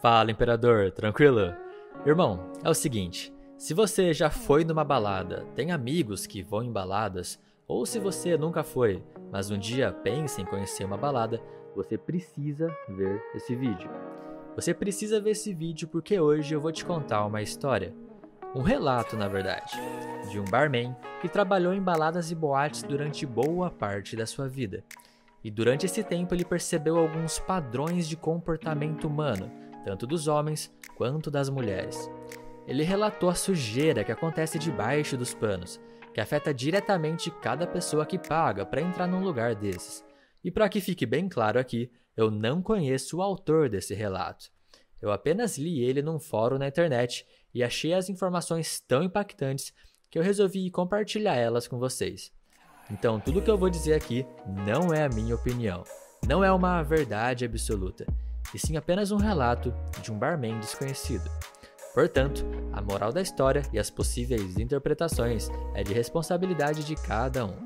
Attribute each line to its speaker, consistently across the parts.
Speaker 1: Fala, imperador, tranquilo? Irmão, é o seguinte: se você já foi numa balada, tem amigos que vão em baladas, ou se você nunca foi, mas um dia pensa em conhecer uma balada, você precisa ver esse vídeo. Você precisa ver esse vídeo porque hoje eu vou te contar uma história. Um relato, na verdade, de um barman que trabalhou em baladas e boates durante boa parte da sua vida. E durante esse tempo ele percebeu alguns padrões de comportamento humano tanto dos homens quanto das mulheres. Ele relatou a sujeira que acontece debaixo dos panos, que afeta diretamente cada pessoa que paga para entrar num lugar desses. E para que fique bem claro aqui, eu não conheço o autor desse relato. Eu apenas li ele num fórum na internet e achei as informações tão impactantes que eu resolvi compartilhar elas com vocês. Então, tudo que eu vou dizer aqui não é a minha opinião, não é uma verdade absoluta e sim apenas um relato de um barman desconhecido. Portanto, a moral da história e as possíveis interpretações é de responsabilidade de cada um.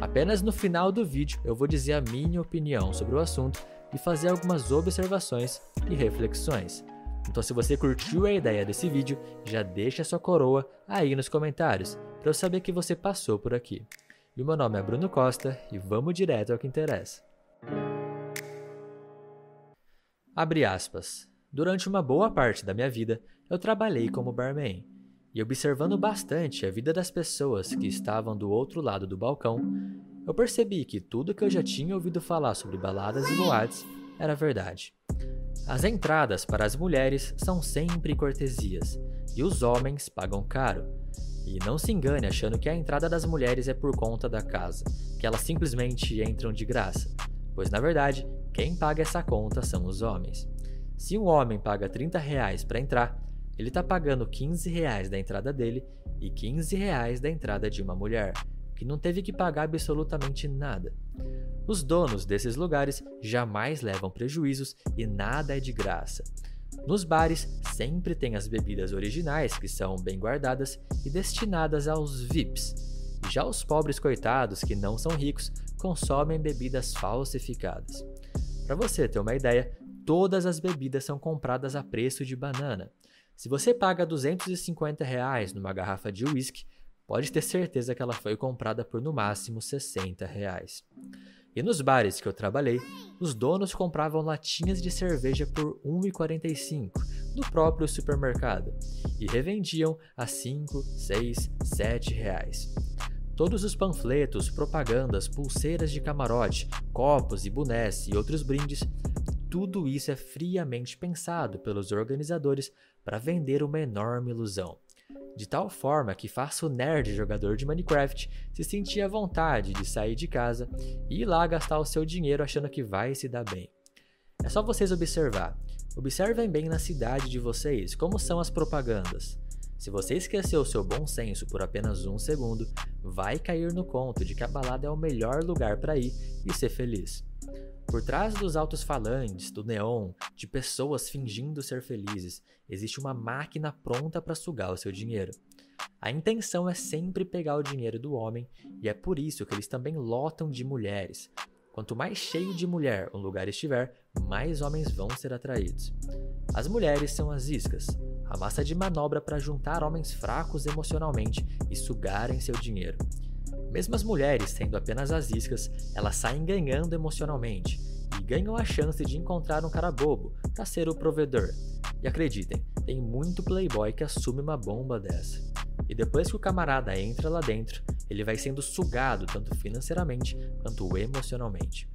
Speaker 1: Apenas no final do vídeo eu vou dizer a minha opinião sobre o assunto e fazer algumas observações e reflexões. Então, se você curtiu a ideia desse vídeo, já deixa sua coroa aí nos comentários para eu saber que você passou por aqui. E o meu nome é Bruno Costa e vamos direto ao que interessa. Abre aspas. Durante uma boa parte da minha vida, eu trabalhei como barman. E observando bastante a vida das pessoas que estavam do outro lado do balcão, eu percebi que tudo que eu já tinha ouvido falar sobre baladas e boates era verdade. As entradas para as mulheres são sempre cortesias, e os homens pagam caro. E não se engane achando que a entrada das mulheres é por conta da casa, que elas simplesmente entram de graça, pois na verdade quem paga essa conta são os homens. Se um homem paga 30 reais para entrar, ele está pagando 15 reais da entrada dele e 15 reais da entrada de uma mulher, que não teve que pagar absolutamente nada. Os donos desses lugares jamais levam prejuízos e nada é de graça. Nos bares sempre tem as bebidas originais que são bem guardadas e destinadas aos VIPs. Já os pobres coitados que não são ricos consomem bebidas falsificadas. Para você ter uma ideia, todas as bebidas são compradas a preço de banana. Se você paga 250 reais numa garrafa de uísque, pode ter certeza que ela foi comprada por no máximo 60 reais. E nos bares que eu trabalhei, os donos compravam latinhas de cerveja por 1,45 no próprio supermercado e revendiam a 5, 6, 7 reais. Todos os panfletos, propagandas, pulseiras de camarote, copos e bonés e outros brindes, tudo isso é friamente pensado pelos organizadores para vender uma enorme ilusão. De tal forma que faça o nerd jogador de Minecraft se sentir à vontade de sair de casa e ir lá gastar o seu dinheiro achando que vai se dar bem. É só vocês observar. Observem bem na cidade de vocês como são as propagandas. Se você esqueceu o seu bom senso por apenas um segundo, vai cair no conto de que a balada é o melhor lugar para ir e ser feliz. Por trás dos altos falantes, do neon, de pessoas fingindo ser felizes, existe uma máquina pronta para sugar o seu dinheiro. A intenção é sempre pegar o dinheiro do homem, e é por isso que eles também lotam de mulheres. Quanto mais cheio de mulher um lugar estiver, mais homens vão ser atraídos. As mulheres são as iscas, a massa de manobra para juntar homens fracos emocionalmente e sugarem seu dinheiro. Mesmo as mulheres sendo apenas as iscas, elas saem ganhando emocionalmente e ganham a chance de encontrar um cara bobo para ser o provedor. E acreditem, tem muito playboy que assume uma bomba dessa. E depois que o camarada entra lá dentro, ele vai sendo sugado tanto financeiramente quanto emocionalmente.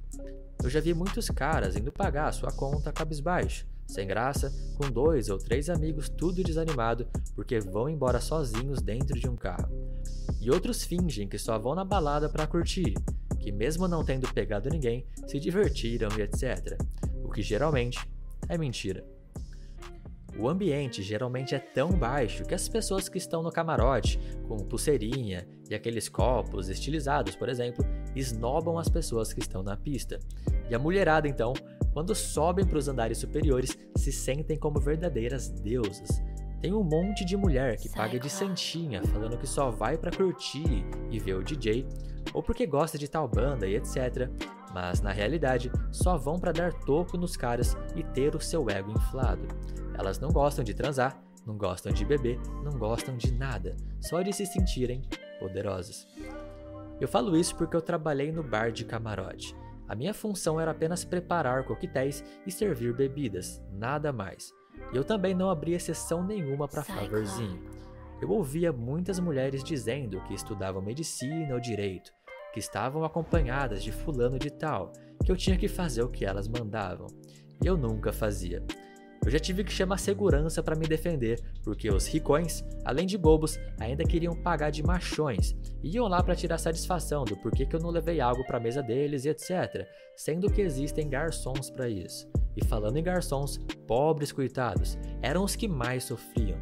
Speaker 1: Eu já vi muitos caras indo pagar a sua conta cabisbaixo, sem graça, com dois ou três amigos tudo desanimado porque vão embora sozinhos dentro de um carro. E outros fingem que só vão na balada para curtir, que mesmo não tendo pegado ninguém, se divertiram e etc. O que geralmente é mentira. O ambiente geralmente é tão baixo que as pessoas que estão no camarote, com pulseirinha e aqueles copos estilizados, por exemplo, esnobam as pessoas que estão na pista. E a mulherada, então, quando sobem para os andares superiores, se sentem como verdadeiras deusas. Tem um monte de mulher que paga de santinha, falando que só vai para curtir e ver o DJ, ou porque gosta de tal banda e etc. Mas na realidade só vão para dar toco nos caras e ter o seu ego inflado. Elas não gostam de transar, não gostam de beber, não gostam de nada, só de se sentirem poderosas. Eu falo isso porque eu trabalhei no bar de camarote. A minha função era apenas preparar coquetéis e servir bebidas, nada mais. E eu também não abria exceção nenhuma para favorzinho. Eu ouvia muitas mulheres dizendo que estudavam medicina ou direito, que estavam acompanhadas de fulano de tal, que eu tinha que fazer o que elas mandavam. E eu nunca fazia. Eu já tive que chamar segurança para me defender, porque os ricões, além de bobos, ainda queriam pagar de machões e iam lá para tirar satisfação do porquê que eu não levei algo para a mesa deles e etc, sendo que existem garçons para isso. E falando em garçons, pobres coitados, eram os que mais sofriam.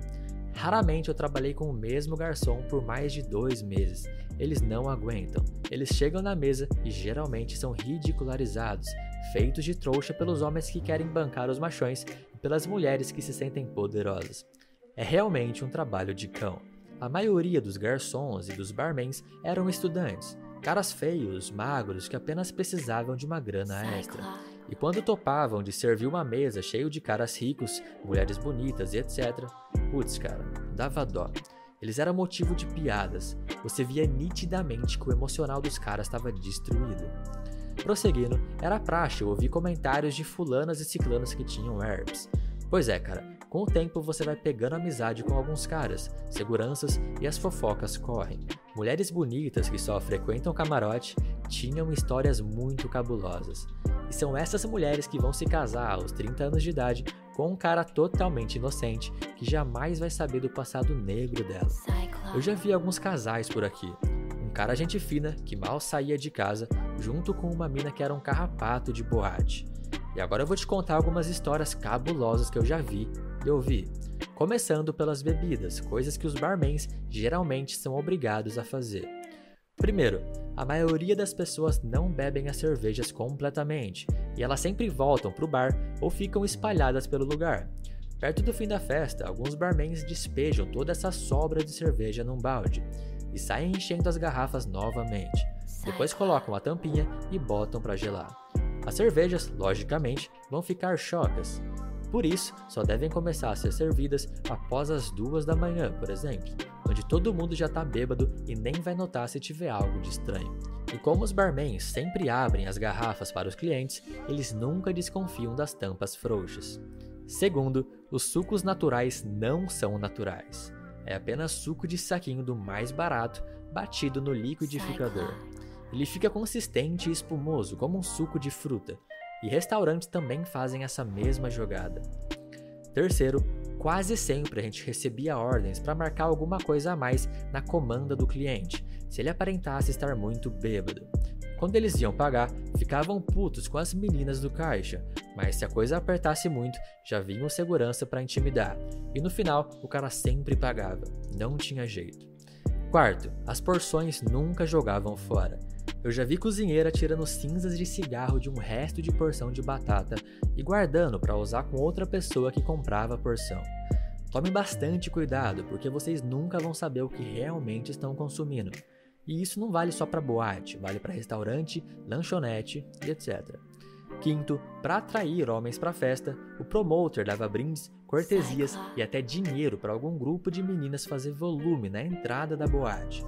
Speaker 1: Raramente eu trabalhei com o mesmo garçom por mais de dois meses. Eles não aguentam. Eles chegam na mesa e geralmente são ridicularizados, feitos de trouxa pelos homens que querem bancar os machões pelas mulheres que se sentem poderosas. É realmente um trabalho de cão. A maioria dos garçons e dos barmans eram estudantes, caras feios, magros que apenas precisavam de uma grana extra. E quando topavam de servir uma mesa cheio de caras ricos, mulheres bonitas e etc, putz, cara, dava dó. Eles eram motivo de piadas. Você via nitidamente que o emocional dos caras estava destruído. Prosseguindo, era praxe ouvir comentários de fulanas e ciclanas que tinham herpes. Pois é, cara, com o tempo você vai pegando amizade com alguns caras, seguranças e as fofocas correm. Mulheres bonitas que só frequentam camarote tinham histórias muito cabulosas. E são essas mulheres que vão se casar aos 30 anos de idade com um cara totalmente inocente que jamais vai saber do passado negro dela. Eu já vi alguns casais por aqui, cara gente fina que mal saía de casa, junto com uma mina que era um carrapato de boate. E agora eu vou te contar algumas histórias cabulosas que eu já vi e ouvi. Começando pelas bebidas, coisas que os barmans geralmente são obrigados a fazer. Primeiro, a maioria das pessoas não bebem as cervejas completamente, e elas sempre voltam para o bar ou ficam espalhadas pelo lugar. Perto do fim da festa, alguns barmans despejam toda essa sobra de cerveja num balde e saem enchendo as garrafas novamente. Depois colocam a tampinha e botam para gelar. As cervejas, logicamente, vão ficar chocas. Por isso, só devem começar a ser servidas após as duas da manhã, por exemplo, onde todo mundo já está bêbado e nem vai notar se tiver algo de estranho. E como os barmans sempre abrem as garrafas para os clientes, eles nunca desconfiam das tampas frouxas. Segundo, os sucos naturais não são naturais. É apenas suco de saquinho do mais barato, batido no liquidificador. Ele fica consistente e espumoso, como um suco de fruta, e restaurantes também fazem essa mesma jogada. Terceiro, quase sempre a gente recebia ordens para marcar alguma coisa a mais na comanda do cliente, se ele aparentasse estar muito bêbado. Quando eles iam pagar, ficavam putos com as meninas do caixa, mas se a coisa apertasse muito, já vinha segurança para intimidar. E no final, o cara sempre pagava, não tinha jeito. Quarto, as porções nunca jogavam fora. Eu já vi cozinheira tirando cinzas de cigarro de um resto de porção de batata e guardando para usar com outra pessoa que comprava a porção. Tome bastante cuidado, porque vocês nunca vão saber o que realmente estão consumindo. E isso não vale só para boate, vale para restaurante, lanchonete e etc. Quinto, para atrair homens para a festa, o promoter dava brindes, cortesias e até dinheiro para algum grupo de meninas fazer volume na entrada da boate.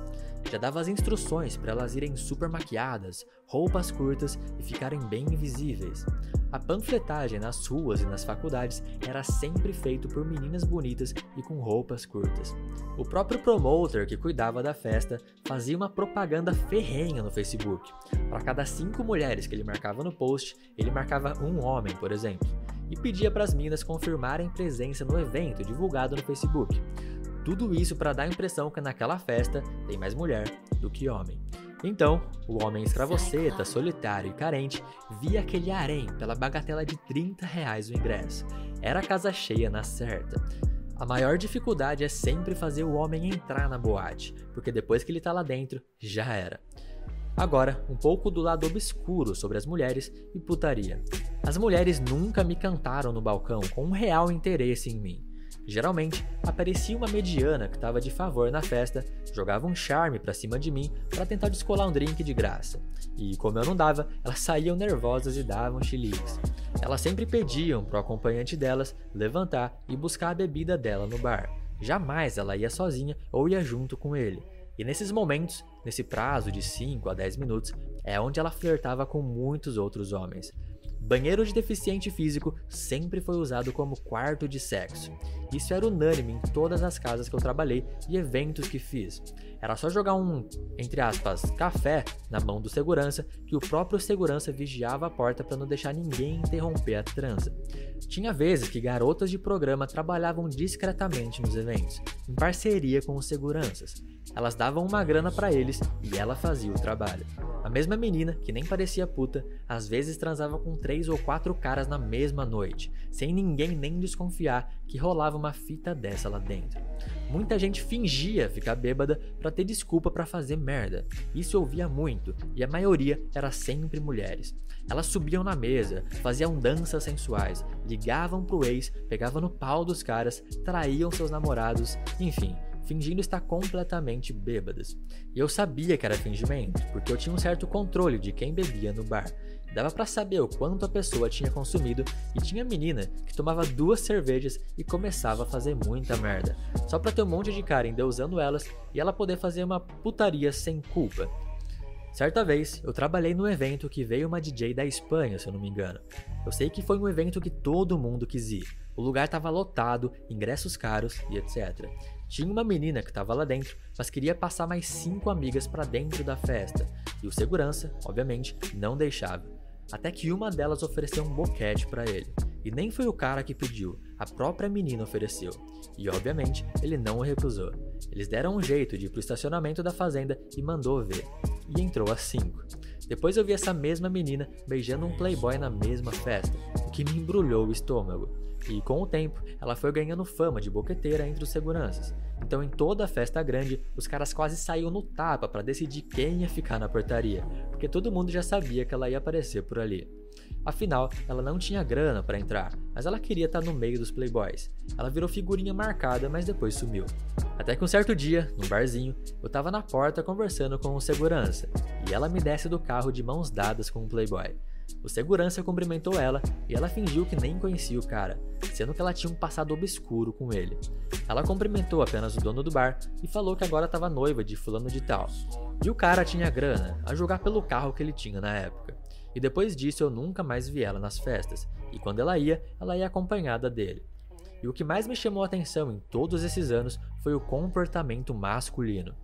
Speaker 1: Já dava as instruções para elas irem super maquiadas, roupas curtas e ficarem bem invisíveis. A panfletagem nas ruas e nas faculdades era sempre feito por meninas bonitas e com roupas curtas. O próprio promoter que cuidava da festa fazia uma propaganda ferrenha no Facebook. Para cada cinco mulheres que ele marcava no post, ele marcava um homem, por exemplo, e pedia para as minas confirmarem presença no evento divulgado no Facebook. Tudo isso para dar a impressão que naquela festa tem mais mulher do que homem. Então, o homem escravoceta, solitário e carente via aquele harém pela bagatela de 30 reais o ingresso. Era casa cheia na certa. A maior dificuldade é sempre fazer o homem entrar na boate, porque depois que ele tá lá dentro, já era. Agora, um pouco do lado obscuro sobre as mulheres e putaria. As mulheres nunca me cantaram no balcão com um real interesse em mim. Geralmente, aparecia uma mediana que estava de favor na festa, jogava um charme pra cima de mim para tentar descolar um drink de graça. E como eu não dava, elas saíam nervosas e davam chiliques. Elas sempre pediam pro acompanhante delas levantar e buscar a bebida dela no bar. Jamais ela ia sozinha ou ia junto com ele. E nesses momentos, nesse prazo de 5 a 10 minutos, é onde ela flertava com muitos outros homens. Banheiro de deficiente físico sempre foi usado como quarto de sexo. Isso era unânime em todas as casas que eu trabalhei e eventos que fiz. Era só jogar um, entre aspas, café na mão do segurança que o próprio segurança vigiava a porta para não deixar ninguém interromper a transa. Tinha vezes que garotas de programa trabalhavam discretamente nos eventos, em parceria com os seguranças. Elas davam uma grana para eles e ela fazia o trabalho. A mesma menina, que nem parecia puta, às vezes transava com três ou quatro caras na mesma noite, sem ninguém nem desconfiar que rolava uma fita dessa lá dentro. Muita gente fingia ficar bêbada para ter desculpa para fazer merda. Isso eu via muito, e a maioria era sempre mulheres. Elas subiam na mesa, faziam danças sensuais, ligavam pro ex, pegavam no pau dos caras, traíam seus namorados, enfim, fingindo estar completamente bêbadas. E eu sabia que era fingimento, porque eu tinha um certo controle de quem bebia no bar. Dava para saber o quanto a pessoa tinha consumido e tinha menina que tomava duas cervejas e começava a fazer muita merda, só pra ter um monte de cara endeusando elas e ela poder fazer uma putaria sem culpa. Certa vez, eu trabalhei num evento que veio uma DJ da Espanha, se eu não me engano. Eu sei que foi um evento que todo mundo quis ir. O lugar estava lotado, ingressos caros e etc. Tinha uma menina que estava lá dentro, mas queria passar mais cinco amigas para dentro da festa, e o segurança, obviamente, não deixava. Até que uma delas ofereceu um boquete para ele. E nem foi o cara que pediu, a própria menina ofereceu. E obviamente ele não o recusou. Eles deram um jeito de ir pro estacionamento da fazenda e mandou ver. E entrou às 5. Depois eu vi essa mesma menina beijando um playboy na mesma festa, o que me embrulhou o estômago. E com o tempo, ela foi ganhando fama de boqueteira entre os seguranças. Então, em toda a festa grande, os caras quase saíam no tapa para decidir quem ia ficar na portaria, porque todo mundo já sabia que ela ia aparecer por ali. Afinal, ela não tinha grana para entrar, mas ela queria estar tá no meio dos playboys. Ela virou figurinha marcada, mas depois sumiu. Até que um certo dia, num barzinho, eu tava na porta conversando com o um segurança, e ela me desce do carro de mãos dadas com um playboy. O segurança cumprimentou ela e ela fingiu que nem conhecia o cara, sendo que ela tinha um passado obscuro com ele. Ela cumprimentou apenas o dono do bar e falou que agora estava noiva de fulano de tal. E o cara tinha grana, a julgar pelo carro que ele tinha na época. E depois disso eu nunca mais vi ela nas festas, e quando ela ia, ela ia acompanhada dele. E o que mais me chamou a atenção em todos esses anos foi o comportamento masculino.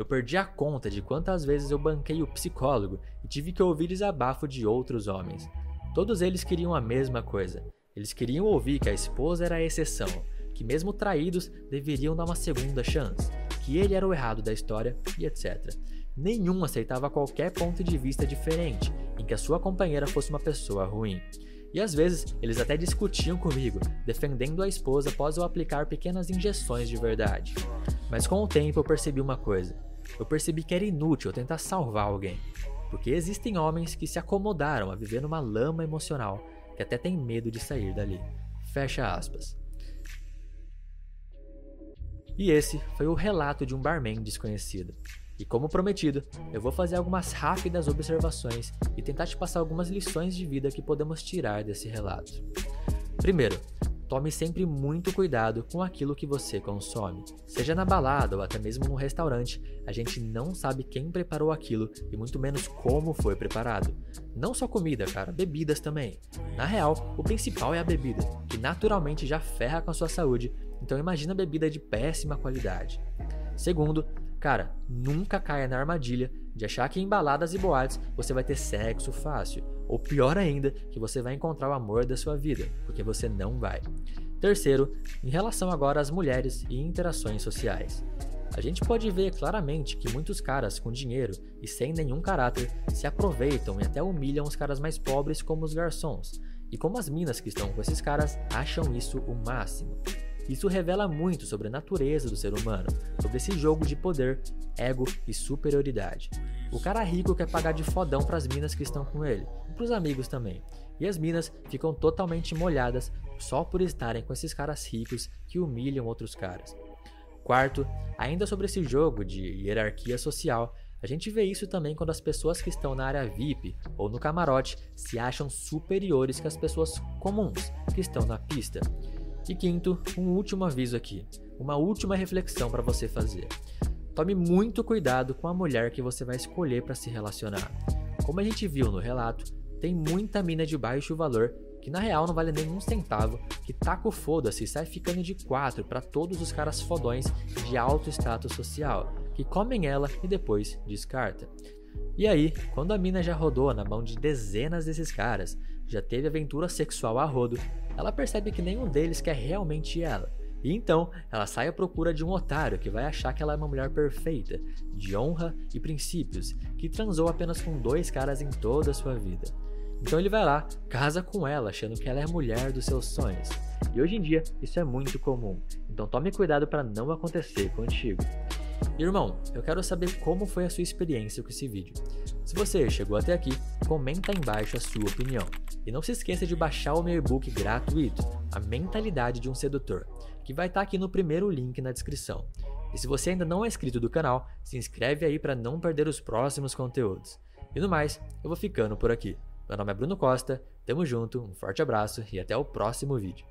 Speaker 1: Eu perdi a conta de quantas vezes eu banquei o psicólogo e tive que ouvir desabafo de outros homens. Todos eles queriam a mesma coisa. Eles queriam ouvir que a esposa era a exceção, que mesmo traídos deveriam dar uma segunda chance, que ele era o errado da história e etc. Nenhum aceitava qualquer ponto de vista diferente em que a sua companheira fosse uma pessoa ruim. E às vezes eles até discutiam comigo, defendendo a esposa após eu aplicar pequenas injeções de verdade. Mas com o tempo eu percebi uma coisa: eu percebi que era inútil tentar salvar alguém, porque existem homens que se acomodaram a viver numa lama emocional que até tem medo de sair dali. Fecha aspas. E esse foi o relato de um barman desconhecido. E como prometido, eu vou fazer algumas rápidas observações e tentar te passar algumas lições de vida que podemos tirar desse relato. Primeiro, Tome sempre muito cuidado com aquilo que você consome. Seja na balada ou até mesmo no restaurante, a gente não sabe quem preparou aquilo e muito menos como foi preparado. Não só comida, cara, bebidas também. Na real, o principal é a bebida, que naturalmente já ferra com a sua saúde, então imagina bebida de péssima qualidade. Segundo, cara, nunca caia na armadilha de achar que em baladas e boates você vai ter sexo fácil, ou pior ainda, que você vai encontrar o amor da sua vida, porque você não vai. Terceiro, em relação agora às mulheres e interações sociais. A gente pode ver claramente que muitos caras com dinheiro e sem nenhum caráter se aproveitam e até humilham os caras mais pobres como os garçons, e como as minas que estão com esses caras acham isso o máximo. Isso revela muito sobre a natureza do ser humano, sobre esse jogo de poder, ego e superioridade. O cara rico quer pagar de fodão para as minas que estão com ele, e para os amigos também. E as minas ficam totalmente molhadas só por estarem com esses caras ricos que humilham outros caras. Quarto, ainda sobre esse jogo de hierarquia social, a gente vê isso também quando as pessoas que estão na área VIP ou no camarote se acham superiores que as pessoas comuns que estão na pista. E quinto, um último aviso aqui, uma última reflexão para você fazer. Tome muito cuidado com a mulher que você vai escolher para se relacionar. Como a gente viu no relato, tem muita mina de baixo valor que na real não vale nem um centavo, que taca o foda-se e sai ficando de quatro para todos os caras fodões de alto status social, que comem ela e depois descarta. E aí, quando a mina já rodou na mão de dezenas desses caras, já teve aventura sexual a rodo, ela percebe que nenhum deles quer realmente ela. E então, ela sai à procura de um otário que vai achar que ela é uma mulher perfeita, de honra e princípios, que transou apenas com dois caras em toda a sua vida. Então ele vai lá, casa com ela, achando que ela é a mulher dos seus sonhos. E hoje em dia isso é muito comum, então tome cuidado para não acontecer contigo. Irmão, eu quero saber como foi a sua experiência com esse vídeo. Se você chegou até aqui, comenta embaixo a sua opinião. E não se esqueça de baixar o meu e-book gratuito, A Mentalidade de um Sedutor, que vai estar tá aqui no primeiro link na descrição. E se você ainda não é inscrito do canal, se inscreve aí para não perder os próximos conteúdos. E no mais, eu vou ficando por aqui. Meu nome é Bruno Costa, tamo junto, um forte abraço e até o próximo vídeo.